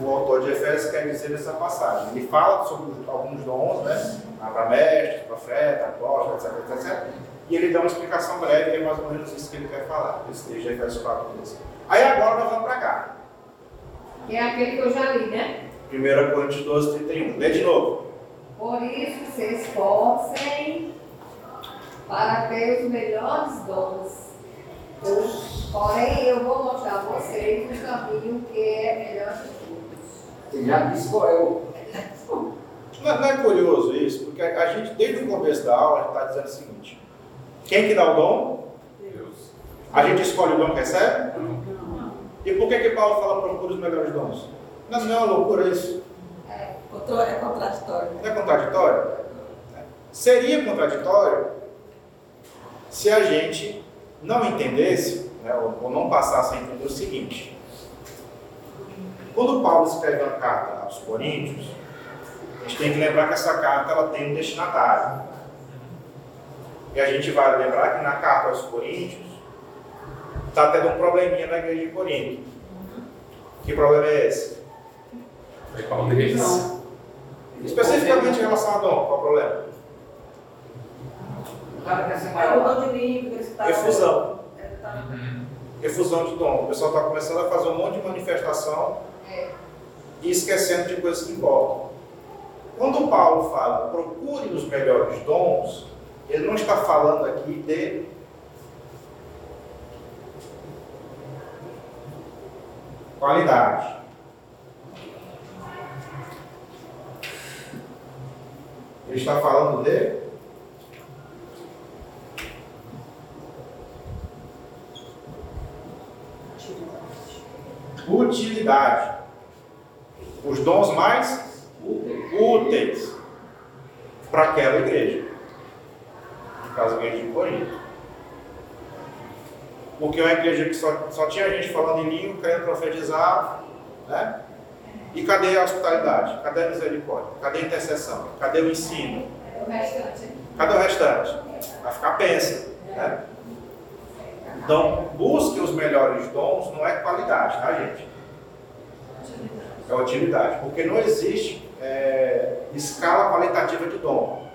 o autor de Efésios quer dizer nessa passagem. Ele fala sobre alguns dons, né? Para mestre, profeta, apóstolo, etc, etc. E ele dá uma explicação breve, é mais ou menos isso que ele quer falar. Esse texto de Efésios 4, 12. Aí agora nós vamos para cá. É aquele que eu já li, né? 1 Coríntios 12, 31. Lê de novo. Por isso se esforcem para ter os melhores dons. Porém, eu vou mostrar a vocês um caminho que é melhor de todos. Você já disse qual é o. Não, é- não é curioso isso? Porque a, a gente, desde o começo da aula, está dizendo o seguinte: quem que dá o dom? Deus. A gente escolhe o dom que recebe? E por que, que Paulo fala procura os melhores dons? Não, não é uma loucura isso? Outro é contraditório. Não é contraditório? Seria contraditório se a gente não entendesse, né, ou, ou não passasse a entender o seguinte. Quando Paulo escreve uma carta aos Coríntios, a gente tem que lembrar que essa carta ela tem um destinatário. E a gente vai lembrar que na carta aos Coríntios está tendo um probleminha na igreja de Corinto. Que problema é esse? Aí Paulo diz. Especificamente em relação a dom, qual o problema? É. Efusão. Ele tá- Uhum. Efusão de dom. O pessoal está começando a fazer um monte de manifestação e esquecendo de coisas que importam. Quando Paulo fala procure os melhores dons, ele não está falando aqui de qualidade. Ele está falando de utilidade. Os dons mais úteis para aquela igreja. No caso, a igreja de Corinto. Porque é uma igreja que só, só tinha gente falando em língua, querendo profetizar, né? E cadê a hospitalidade? Cadê a misericórdia? Cadê a intercessão? Cadê o ensino? Cadê o restante? Vai ficar pensa. Né? Então, busque os melhores dons, não é qualidade, tá, gente? É utilidade. Porque não existe é, escala qualitativa de dom.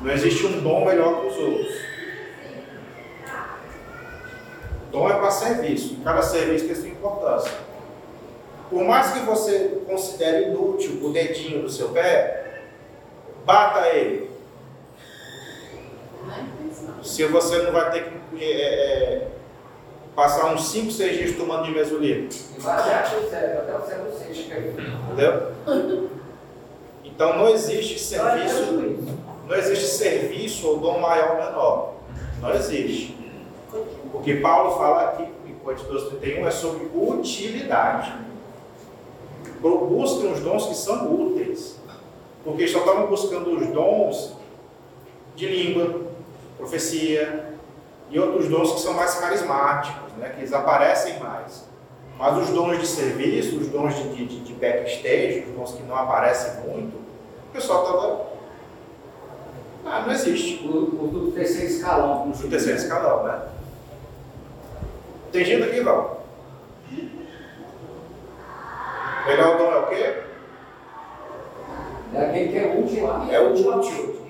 Não existe um dom melhor que os outros. Dom é para serviço. Cada serviço tem sua importância. Por mais que você considere inútil o dedinho do seu pé, bata ele. Se você não vai ter que é, é, passar uns 5, 6 dias tomando de mesolino. Entendeu? Então não existe serviço, não existe serviço ou dom maior ou menor. Não existe. O que Paulo fala aqui em Coríntios 31 é sobre utilidade. Busquem os dons que são úteis. Porque só estavam buscando os dons de língua, profecia e outros dons que são mais carismáticos, né, que eles aparecem mais. Mas os dons de serviço, os dons de, de, de backstage, os dons que não aparecem muito, o pessoal estava. Ah, não existe. O, o do terceiro escalão. O terceiro escalão, né? Tem gente aqui, Val? Melhor dom é o quê? É aquele que é útil. É o útil.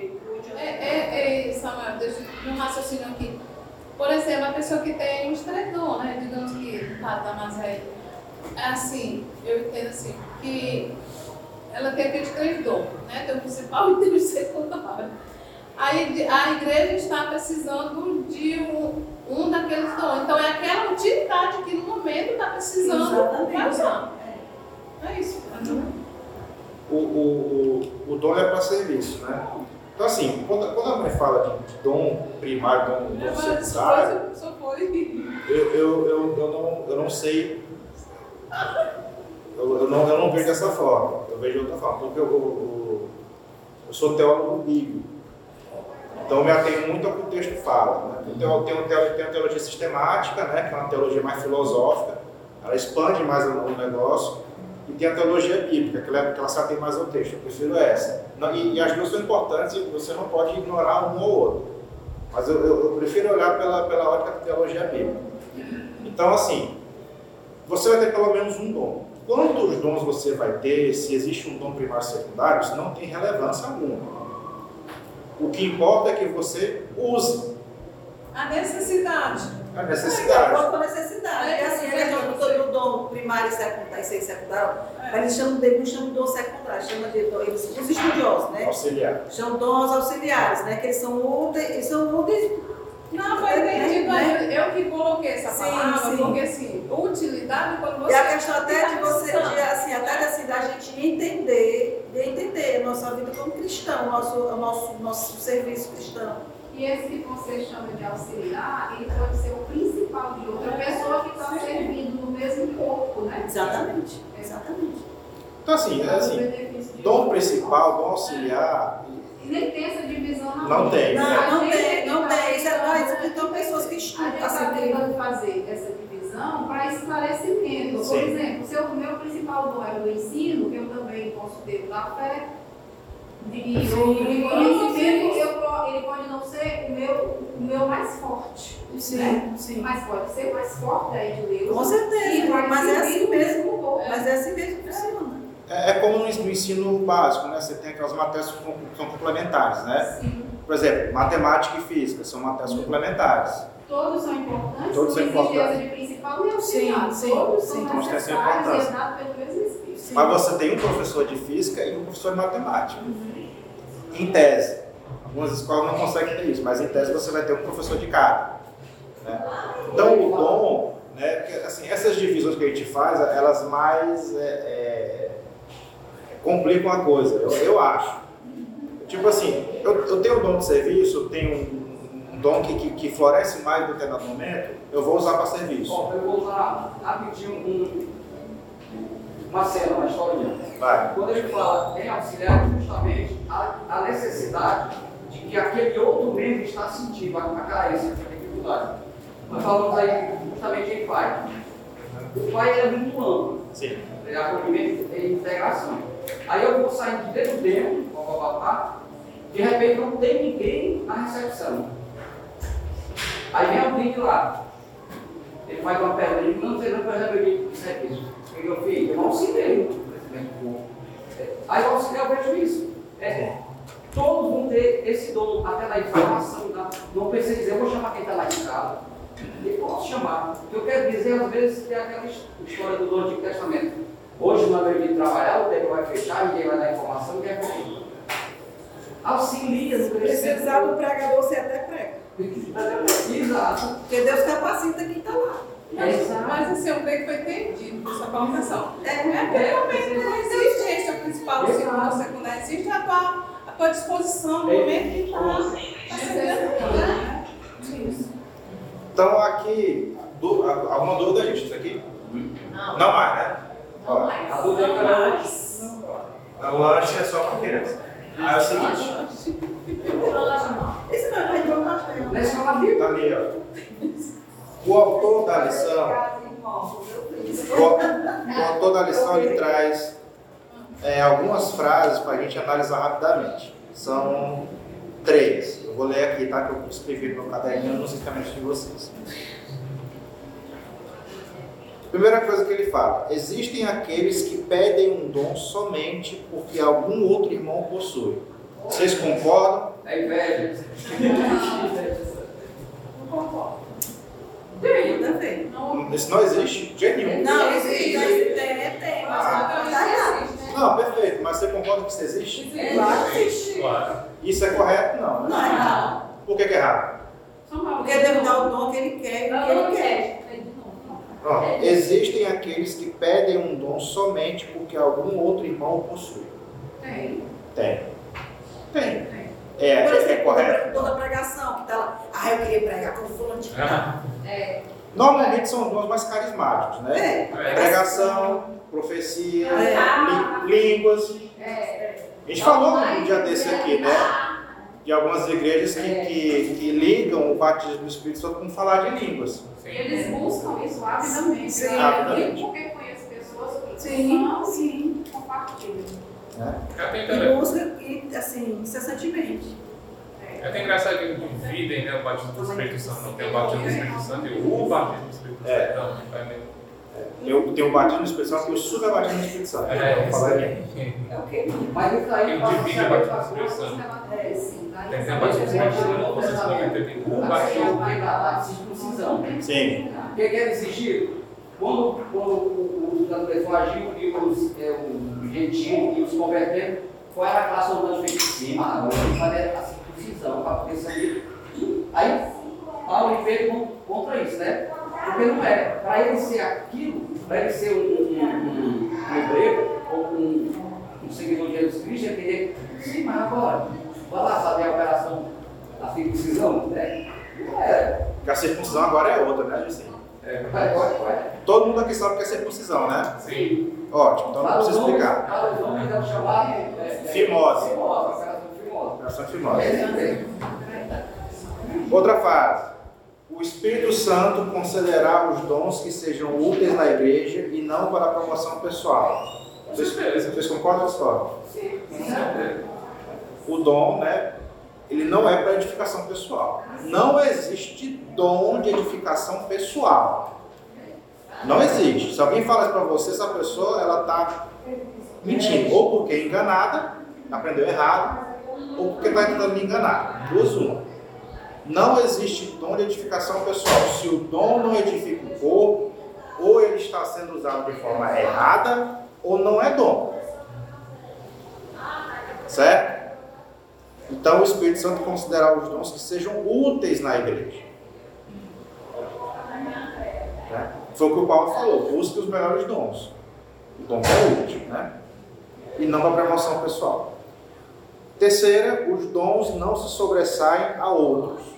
É, é, é, Samuel, deixa eu um raciocínio aqui. Por exemplo, a pessoa que tem um estredor, né? Digamos que tá, tá mais aí. É assim, eu entendo assim, que ela tem aquele estredor, né? Tem o principal e tem o secundário. Aí a igreja está precisando de um, um daqueles dons. Então é aquela utilidade que no momento está precisando Exatamente. usar. É isso. O, o, o, o dom é para serviço, né? Então, assim, quando, quando a mãe fala de, de dom primário, dom, secundário, foi. eu, eu, eu, eu, não, eu não sei. Eu, eu, não, eu não vejo dessa forma. Eu vejo de outra forma. Porque eu, eu, eu sou teólogo bíblico. Então, eu me atenho muito ao que o texto fala. Né? Então, eu tenho, teologia sistemática, né? que é uma teologia mais filosófica. Ela expande mais o, negócio. E tem a teologia bíblica, que ela, se atém mais ao texto. Eu prefiro essa. E, e, as duas são importantes e você não pode ignorar um ou outro. Mas eu, eu, eu prefiro olhar pela, pela ótica da teologia bíblica. Então, assim, você vai ter pelo menos um dom. Quantos dons você vai ter, se existe um dom primário e secundário, isso não tem relevância alguma. O que importa é que você use A necessidade. a De necessidade. com a necessidade. É, É assim, é, é. do dom primário e secundário, e secundário, É. eles chamam dele, não chamam de dom secundário, chamam de dom, eles, os estudiosos, né? Auxiliar. Chamam dons auxiliares, né? Que eles são úteis, eles são úteis Não, entendido Né? aí. Eu que coloquei essa Sim, palavra, sim. porque assim, utilidade quando você. E a questão até de você, de, assim, até assim, da gente entender, de entender a nossa vida como cristão, o nosso, o nosso, nosso serviço cristão. E esse que você chama de auxiliar, ele pode ser o principal de outra pessoa que está servindo no mesmo corpo, né? Exatamente, exatamente. Então, assim, é assim dom principal, dom auxiliar, nem tem essa divisão na Não tem. Não, A não tem, não tem. Isso é, então pessoas que A estudam, gente está assim, tentando fazer essa divisão para esclarecimento. Por exemplo, se o meu principal dom é o ensino, que eu também considero da fé, de, e o de conhecimento, ele pode não ser o meu, o meu mais forte. Sim, né? sim. Mas pode ser mais forte aí de Deus. Com certeza, E vai mas é assim o mesmo. Mas é assim mesmo que funciona. É, é como no, no ensino básico, né? Você tem aquelas matérias que são complementares, né? Sim. Por exemplo, matemática e física são matérias complementares. Todos são importantes, Todos são importantes. de principal e auxiliar. Sim, sim, Todos sim. são Todos necessários e pelo mesmo Espírito. Sim. Mas você tem um professor de física e um professor de matemática. Em tese. Algumas escolas não conseguem ter isso, mas em tese você vai ter um professor de cada. né? Então o dom, né, porque, assim, essas divisões que a gente faz, elas mais é, é, complicam a coisa, eu, eu acho. Tipo assim, eu, eu tenho um dom de serviço, eu tenho um, um dom que, que, que floresce mais em determinado momento, eu vou usar para serviço. Bom, eu vou usar rapidinho um, uma cena, uma historinha. Vai. Quando ele fala em auxiliar, é justamente a, a necessidade de que aquele outro membro está sentindo a, a carência, a dificuldade. Nós falamos aí justamente em pai. O pai é muito amplo, Sim. é acolhimento e integração. Aí eu vou sair de dentro dele, babá, De repente não tem ninguém na recepção. Aí vem alguém de lá. Ele faz uma pergunta, não sei não receber de serviço. O que eu fiz? Eu auxiliei o crescimento do povo. Aí eu auxiliei, vejo isso. É, todos vão ter esse dom, até na informação. Não pensei dizer, eu vou chamar quem está lá em casa. E posso chamar. O que eu quero dizer, às vezes, tem aquela história do do Antigo Testamento. Hoje, hora de trabalhar, o tempo vai fechar, ninguém vai dar informação, ninguém vai comigo. Auxilia no crescimento. Precisar do pregador, você até prega. Exato. Porque Deus capacita quem está lá. Mas, mas assim, eu creio que foi entendido por sua colocação. É, É, realmente não existe esse é o principal, o segundo, o secundário. Existe a tua, a tua disposição no momento que está né? Isso. Então aqui, a- alguma dúvida, gente? Isso aqui? Não. Não mais, né? Não Ó, mais. A dúvida é que ela O lanche é só para criança. Aí é o seguinte, Esse não é de escola bíblica. tá ali, ó. O autor da lição, o, o autor da lição ele traz é, algumas frases para a gente analisar rapidamente. São três. Eu vou ler aqui, tá? Que eu escrevi no meu caderninho nos encaminhamentos de vocês. Primeira coisa que ele fala: existem aqueles que pedem um dom somente porque algum outro irmão possui. Vocês concordam? É inveja. Não concordo. Isso não existe de jeito nenhum. Não, existe, tem, tem, mas Ah. não tá errado. Não, perfeito, mas você concorda que isso existe? Claro que existe. Isso é correto? Não. né? Não é errado. Por que, que é errado? Porque Deus dá o dom que ele quer e o que ele quer. Ó, existem aqueles que pedem um dom somente porque algum outro irmão o possui. tem. Tem. Tem. Tem. É, Por é exemplo, correto? toda, pregação que tá lá. Ah, eu queria pregar com fulano de tal. É. Normalmente são os dons mais carismáticos, né? É. Pregação, profecia, É. lí- línguas. É. A gente falou um dia desse aqui, né? De algumas igrejas que, que, que ligam o batismo do Espírito Santo com falar de línguas. E eles buscam isso avidamente. Sim. Avidamente. Porque conheço pessoas que Sim, são sim. compartilham. Né? É E interessante. busca, e, assim, incessantemente. É até engraçado que dividem né, o batismo do Espírito Santo. Não tem o batismo do Espírito Santo e o batismo do Espírito Santo. É. Não, é meio- Eu tenho batismo do Espírito Santo e o super batismo do Santo. É, isso falar aqui. aí. É o quê? Mas a o do Espírito Santo. É, sim. Tem que ter batismo do Santo, vocês também tem o batismo. vai dar a circuncisão. Sim. O que quer exigir? Quando, quando o- judeus agiu e os, é, os gentios e os converteram, qual era a classe humana feita em cima? Agora tem que fazer a circuncisão para poder saber. Aí, Paulo veio con- contra isso, né? Porque não é. Para ele ser aquilo, para ele ser um, um, um, um hebreu ou um, um seguidor de Jesus Cristo, ele teria que, sim, mas agora, vai lá fazer a operação da circuncisão, né? Não é. Porque a circuncisão agora é outra, né, Juscelino? É, Vai, vai, vai. Todo mundo aqui sabe o que é circuncisão, né? sim. Ótimo, então não preciso explicar. Cada nome deve chamar. é, é, Fimose. Fimose, operação fimose. Operação fimose. É mesmo. Outra frase. O Espírito Santo concederá os dons que sejam úteis na igreja e não para a promoção pessoal. Vocês, vocês concordam com a história? Com certeza. O dom, né? Ele não é para edificação pessoal. Não existe dom de edificação pessoal. Não existe. Se alguém fala isso para você, essa pessoa ela está mentindo. Ou porque é enganada, aprendeu errado, ou porque está tentando me enganar. Duas uma. Não existe dom de edificação pessoal. Se o dom não edifica o corpo, ou ele está sendo usado de forma errada, ou não é dom. Certo? Então o Espírito Santo considerar os dons que sejam úteis na igreja. Né? Foi o que o Paulo falou, busque os melhores dons. O dom é útil, né? E não para promoção pessoal. Terceira, os dons não se sobressaem a outros.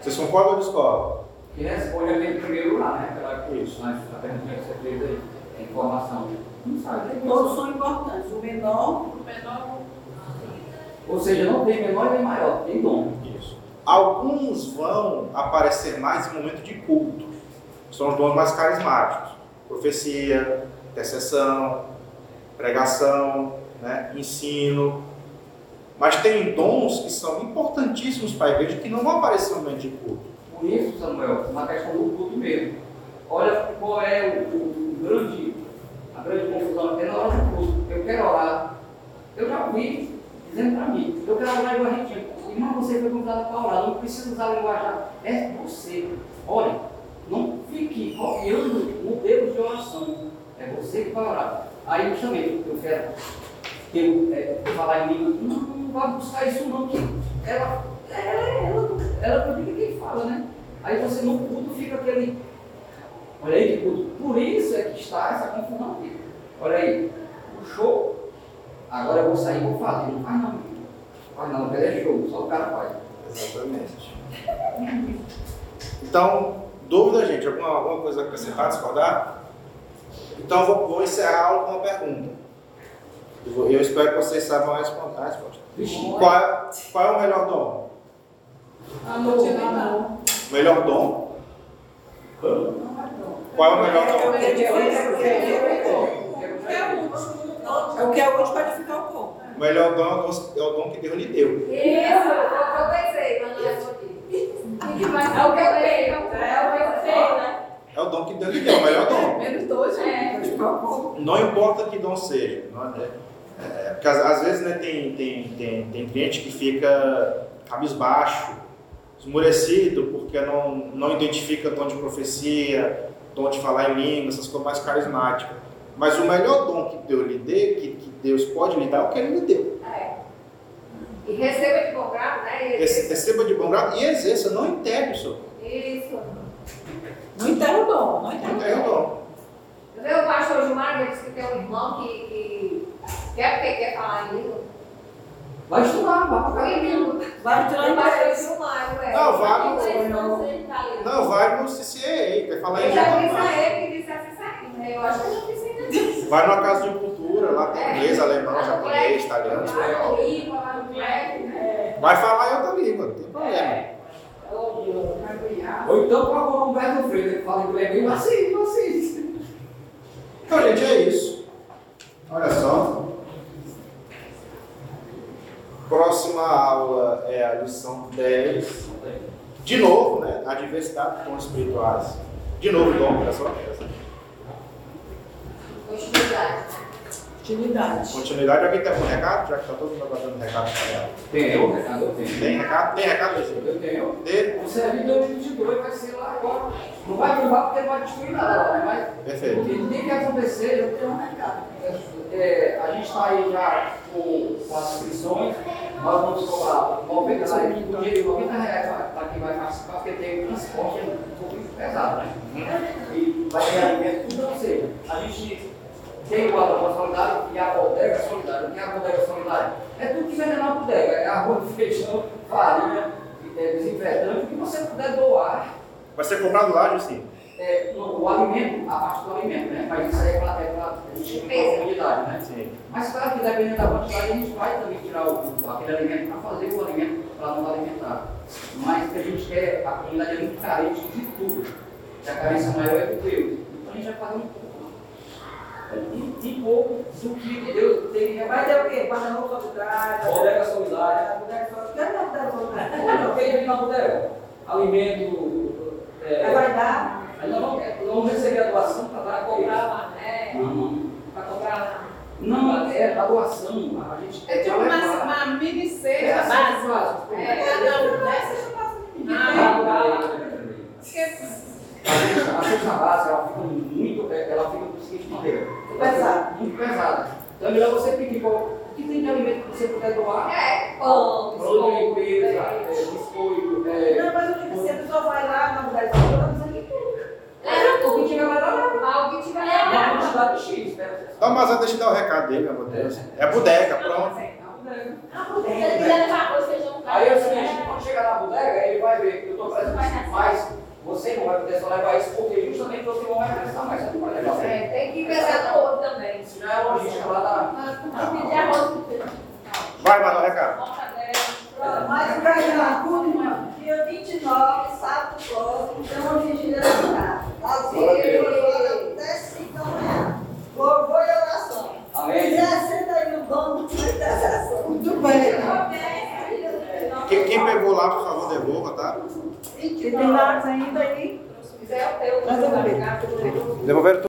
Vocês concordam ou discordam? E responde ali primeiro lá, né? Aquela Isso. Mas a pergunta que você fez aí, a informação. Não sabe. Todos são importantes. O menor, O menor Ou seja, não tem menor nem maior, tem dom. Isso. Alguns vão aparecer mais em momento de culto. São os dons mais carismáticos. Profecia, intercessão, pregação, né? ensino. Mas tem dons que são importantíssimos para a igreja que não vão aparecer no momento de culto. Por isso, Samuel, uma questão do culto mesmo. Olha qual é o, o grande, a grande confusão tem na hora do culto. Eu quero orar. Eu já ouvi dizendo para mim, eu quero orar igual a gente. Irmão, você foi convidado para orar, não precisa usar linguagem. É você. Olha, não fique copiando modelos de oração. É você que vai orar. Aí justamente eu quero que eu é, falar em língua, não, não vai buscar isso não, que ela, ela, ela, ela acredita quem fala, né? Aí você no culto fica aquele. Olha aí que culto. Por isso é que está essa confusão aqui. Olha aí, puxou, agora eu vou sair e vou fazer. Não faz não, faz não, porque é jogo, só o cara faz. Exatamente. Então, dúvida, gente? Alguma, alguma coisa a acrescentar, discordar? Então, eu vou, vou encerrar a aula com uma pergunta. Eu, espero que vocês saibam a responder- a resposta. Qual, é- qual é o melhor dom? Amor, melhor dom? Qual é o melhor dom? que é o que é útil. É o que é útil para edificar o corpo. O melhor dom é o dom- que Deus lhe deu. Isso, eu pensei, mas não é aqui. É o que eu tenho, é o que eu tenho, né? É o dom que Deus lhe deu, o melhor dom. Menos dois, É. né? Não importa que dom seja. não é? É, porque às, às vezes né, tem, tem, tem, tem cliente que fica cabisbaixo, esmurecido, porque não, não identifica dom de profecia, dom de falar em língua, essas coisas mais carismáticas. Mas o melhor dom que Deus lhe dê, que, que Deus pode lhe dar, é o que Ele lhe deu. É. E receba de bom grado, né? E- Rece- Receba de bom grado e exerça, não enterre o seu. Isso. Não enterra o dom, não Não enterra o enterre o dom. dom. Eu vi o pastor Gilmar, ele disse que tem um irmão que, que quer porque quer falar em língua. Vai estudar, vai para Em cá. língua. Vai tirar O pastor inglês. Ué. Não, vai no- não vai no CCA, quer falar em Eu já disse língua. a ele que disse assim, sabe? Eu acho que eu não disse ainda. Vai numa casa de cultura, lá tem inglês, alemão, japonês, italiano. Vai no língua, vai no black. Vai falar em outra língua, não tem problema. É. Ou então procura o Humberto Freire, que fala inglês bem macio, macio. Então, gente, é isso. Olha só. Próxima aula é a lição 10. De novo, né? A diversidade de dons espirituais. De novo, dom, olha só. Continuidade. Utilidade. Continuidade. Alguém tem algum recado? Já que está todo mundo dando recado para ela. Tem eu, recado, eu tenho. Tem recado? Tem recado, Luizinho? Eu tenho. Dele? O servidor 2022 vai ser lá agora. Não vai derrubar porque não vai destruir nada, né? mas Perfeito. o que tem que acontecer, eu tenho um recado. É, a gente está aí já com, as inscrições, nós vamos cobrar 90 reais, o dinheiro de 90 reais para quem vai participar, porque tem transporte um pouco pesado, né? E vai ter alimento, tudo, ou seja, a gente tem o guarda solidário e a bodega solidária. O que é a bodega solidária? É tudo que vende na bodega, é arroz, feijão, farinha, é, desinfetante, o que você puder doar Vai ser comprado lá, Juscelino? é, no- o alimento, a parte do alimento, né? Mas isso aí é é comunidade, né? Sim. Mas claro que dependendo da quantidade, a gente vai também tirar o, aquele alimento para fazer o alimento para não alimentar. Mas o que a gente quer, a comunidade é muito carente de tudo. E a carência maior é do Deus. Então a gente vai fazer um pouco. Um, um pouco do que Deus teria Vai ter o quê? Guarda-roupa solidária. Bodega solidária. Bodega solidária. Quero dar bodega solidária. O que tem na bodega? Alimento. É, vai dar. Aí nós vamos, nós vamos receber a doação para dar lá, né? Não, não. Para comprar lá. Não, é a doação. A gente É tipo uma, uma mini É cesta assim, básica. É, cada um dessas eu faço de mim. Ah, Porque A cesta- básica ela fica muito, é, ela fica da seguinte maneira. Pesada. Muito pesada. Então é melhor você pedir qual o que tem de alimento que você puder doar. É, pão, de biscoito, limpeza, é, leite. biscoito, é, Não, mas eu digo assim, a pessoa vai lá na bodega solidária, tá precisando de tudo. É, o que tiver vai dar. Algo que tiver Uma lá. quantidade X, né? Então, mas deixa eu dar o recado dele, meu Deus. É bodega, pronto. Ah, Se ele quiser levar arroz, feijão, Aí é o seguinte, quando chegar na bodega, ele vai ver que eu estou trazendo isso, mas você não vai poder só levar isso porque justamente você não vai precisar mais, você não vai levar. É, tem que pensar no outro também. Isso já é logística lá da. Pedir arroz, feijão. Vai, manda o recado. mortadela. Mas para Iracúrima, dia 29, sábado próximo, tem uma vigília na casa. Às 21 horas até 5 da manhã. Louvor e oração. Amém. senta aí o dom da intercessão. Muito bem. Quem, quem pegou lá, por favor, devolva, tá? E tem lápis ainda aí? se quiser, eu tenho. Devolveram tudo.